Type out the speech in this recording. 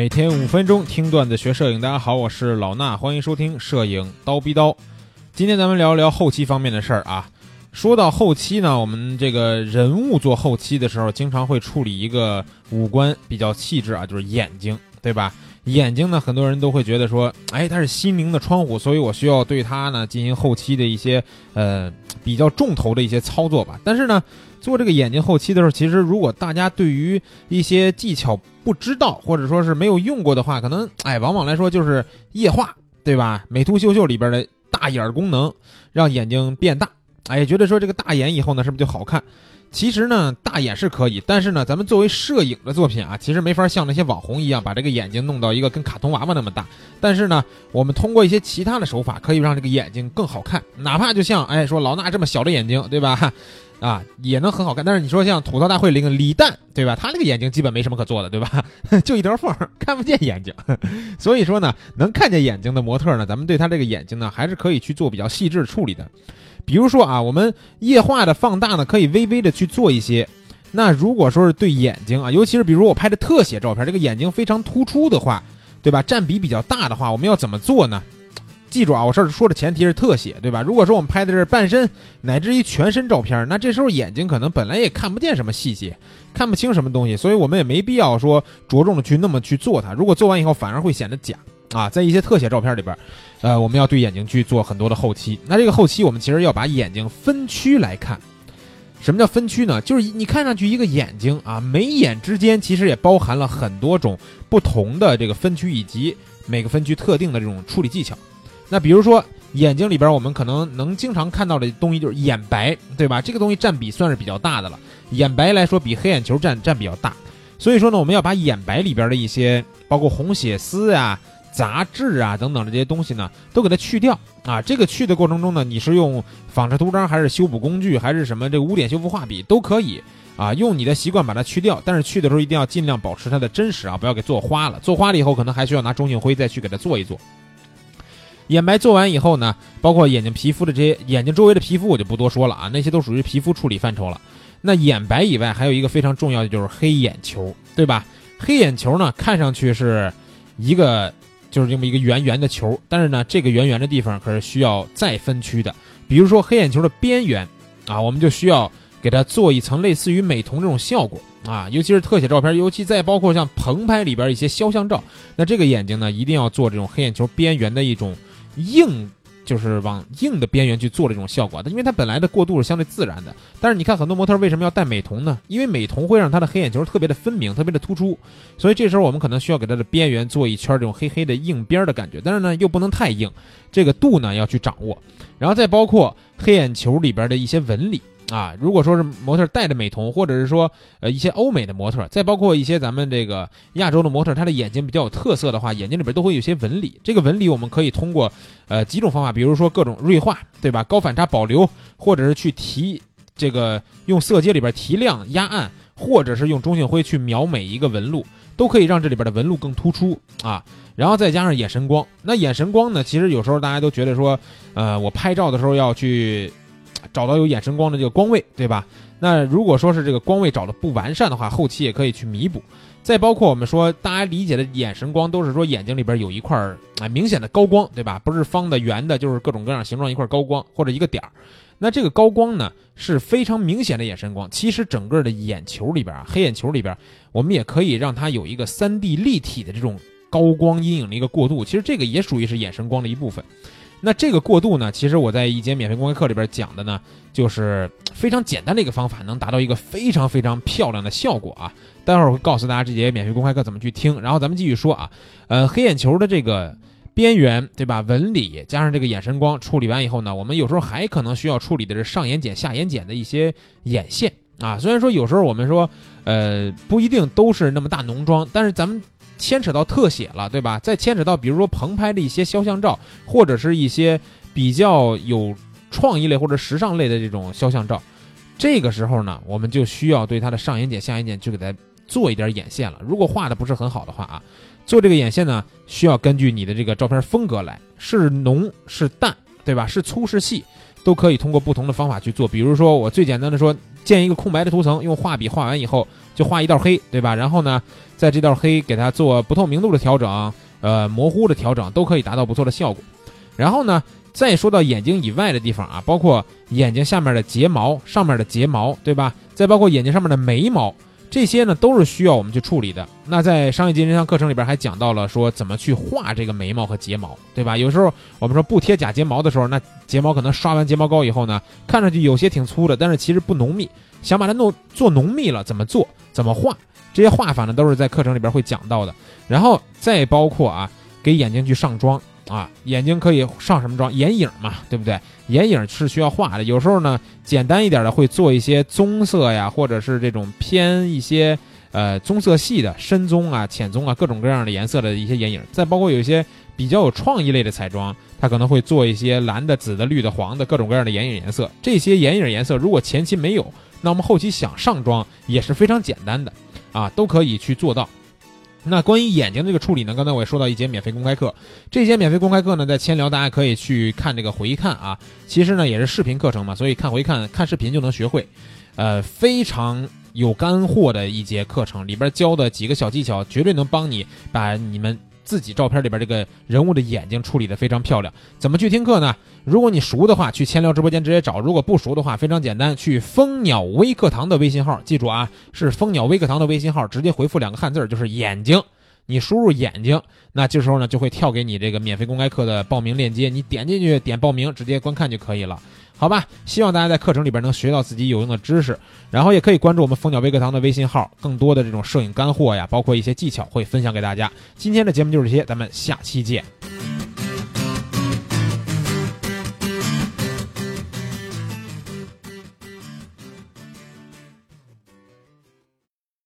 每天五分钟听段子学摄影，大家好，我是老衲，欢迎收听摄影刀逼刀。今天咱们聊一聊后期方面的事儿啊。说到后期呢，我们这个人物做后期的时候，经常会处理一个五官比较气质啊，就是眼睛，对吧？眼睛呢，很多人都会觉得说，哎，它是心灵的窗户，所以我需要对它呢进行后期的一些呃比较重头的一些操作吧。但是呢，做这个眼睛后期的时候，其实如果大家对于一些技巧不知道，或者说是没有用过的话，可能哎，往往来说就是液化，对吧？美图秀秀里边的大眼功能，让眼睛变大，哎，觉得说这个大眼以后呢，是不是就好看？其实呢，大眼是可以，但是呢，咱们作为摄影的作品啊，其实没法像那些网红一样把这个眼睛弄到一个跟卡通娃娃那么大。但是呢，我们通过一些其他的手法，可以让这个眼睛更好看。哪怕就像哎说老衲这么小的眼睛，对吧？啊，也能很好看。但是你说像吐槽大会里个李诞，对吧？他那个眼睛基本没什么可做的，对吧？就一条缝，看不见眼睛。所以说呢，能看见眼睛的模特呢，咱们对他这个眼睛呢，还是可以去做比较细致处理的。比如说啊，我们液化的放大呢，可以微微的去做一些。那如果说是对眼睛啊，尤其是比如我拍的特写照片，这个眼睛非常突出的话，对吧？占比比较大的话，我们要怎么做呢？记住啊，我这说的前提是特写，对吧？如果说我们拍的是半身乃至于全身照片，那这时候眼睛可能本来也看不见什么细节，看不清什么东西，所以我们也没必要说着重的去那么去做它。如果做完以后反而会显得假。啊，在一些特写照片里边，呃，我们要对眼睛去做很多的后期。那这个后期，我们其实要把眼睛分区来看。什么叫分区呢？就是你看上去一个眼睛啊，眉眼之间其实也包含了很多种不同的这个分区，以及每个分区特定的这种处理技巧。那比如说眼睛里边，我们可能能经常看到的东西就是眼白，对吧？这个东西占比算是比较大的了。眼白来说，比黑眼球占占比较大。所以说呢，我们要把眼白里边的一些，包括红血丝呀。杂质啊等等的这些东西呢，都给它去掉啊。这个去的过程中呢，你是用仿制图章还是修补工具，还是什么这个污点修复画笔都可以啊。用你的习惯把它去掉，但是去的时候一定要尽量保持它的真实啊，不要给做花了。做花了以后，可能还需要拿中性灰再去给它做一做。眼白做完以后呢，包括眼睛皮肤的这些眼睛周围的皮肤我就不多说了啊，那些都属于皮肤处理范畴了。那眼白以外还有一个非常重要的就是黑眼球，对吧？黑眼球呢，看上去是一个。就是这么一个圆圆的球，但是呢，这个圆圆的地方可是需要再分区的。比如说黑眼球的边缘，啊，我们就需要给它做一层类似于美瞳这种效果啊，尤其是特写照片，尤其再包括像棚拍里边一些肖像照，那这个眼睛呢，一定要做这种黑眼球边缘的一种硬。就是往硬的边缘去做这种效果，因为它本来的过渡是相对自然的。但是你看很多模特为什么要戴美瞳呢？因为美瞳会让他的黑眼球特别的分明，特别的突出。所以这时候我们可能需要给它的边缘做一圈这种黑黑的硬边的感觉，但是呢又不能太硬，这个度呢要去掌握。然后再包括黑眼球里边的一些纹理。啊，如果说是模特戴着美瞳，或者是说呃一些欧美的模特，再包括一些咱们这个亚洲的模特，他的眼睛比较有特色的话，眼睛里边都会有些纹理。这个纹理我们可以通过呃几种方法，比如说各种锐化，对吧？高反差保留，或者是去提这个用色阶里边提亮压暗，或者是用中性灰去描每一个纹路，都可以让这里边的纹路更突出啊。然后再加上眼神光，那眼神光呢，其实有时候大家都觉得说，呃，我拍照的时候要去。找到有眼神光的这个光位，对吧？那如果说是这个光位找的不完善的话，后期也可以去弥补。再包括我们说大家理解的眼神光，都是说眼睛里边有一块儿啊明显的高光，对吧？不是方的、圆的，就是各种各样形状一块高光或者一个点儿。那这个高光呢是非常明显的眼神光。其实整个的眼球里边啊，黑眼球里边，我们也可以让它有一个三 D 立体的这种高光阴影的一个过渡。其实这个也属于是眼神光的一部分。那这个过渡呢，其实我在一节免费公开课里边讲的呢，就是非常简单的一个方法，能达到一个非常非常漂亮的效果啊。待会儿会告诉大家这节免费公开课怎么去听。然后咱们继续说啊，呃，黑眼球的这个边缘，对吧？纹理加上这个眼神光处理完以后呢，我们有时候还可能需要处理的是上眼睑、下眼睑的一些眼线啊。虽然说有时候我们说，呃，不一定都是那么大浓妆，但是咱们。牵扯到特写了，对吧？再牵扯到比如说棚拍的一些肖像照，或者是一些比较有创意类或者时尚类的这种肖像照，这个时候呢，我们就需要对它的上眼睑、下眼睑去给它做一点眼线了。如果画的不是很好的话啊，做这个眼线呢，需要根据你的这个照片风格来，是浓是淡，对吧？是粗是细，都可以通过不同的方法去做。比如说，我最简单的说，建一个空白的图层，用画笔画完以后就画一道黑，对吧？然后呢，在这道黑给它做不透明度的调整，呃，模糊的调整，都可以达到不错的效果。然后呢，再说到眼睛以外的地方啊，包括眼睛下面的睫毛、上面的睫毛，对吧？再包括眼睛上面的眉毛。这些呢都是需要我们去处理的。那在商业经营上课程里边还讲到了说怎么去画这个眉毛和睫毛，对吧？有时候我们说不贴假睫毛的时候，那睫毛可能刷完睫毛膏以后呢，看上去有些挺粗的，但是其实不浓密。想把它弄做浓密了，怎么做？怎么画？这些画法呢都是在课程里边会讲到的。然后再包括啊，给眼睛去上妆。啊，眼睛可以上什么妆？眼影嘛，对不对？眼影是需要画的。有时候呢，简单一点的会做一些棕色呀，或者是这种偏一些呃棕色系的深棕啊、浅棕啊，各种各样的颜色的一些眼影。再包括有一些比较有创意类的彩妆，它可能会做一些蓝的、紫的、绿的、黄的各种各样的眼影颜色。这些眼影颜色如果前期没有，那我们后期想上妆也是非常简单的啊，都可以去做到。那关于眼睛这个处理呢？刚才我也说到一节免费公开课，这节免费公开课呢，在千聊大家可以去看这个回看啊。其实呢也是视频课程嘛，所以看回看看视频就能学会，呃，非常有干货的一节课程，里边教的几个小技巧，绝对能帮你把你们。自己照片里边这个人物的眼睛处理的非常漂亮，怎么去听课呢？如果你熟的话，去千聊直播间直接找；如果不熟的话，非常简单，去蜂鸟微课堂的微信号，记住啊，是蜂鸟微课堂的微信号，直接回复两个汉字就是眼睛。你输入眼睛，那这时候呢就会跳给你这个免费公开课的报名链接，你点进去点报名，直接观看就可以了，好吧？希望大家在课程里边能学到自己有用的知识，然后也可以关注我们蜂鸟微课堂的微信号，更多的这种摄影干货呀，包括一些技巧会分享给大家。今天的节目就是这些，咱们下期见。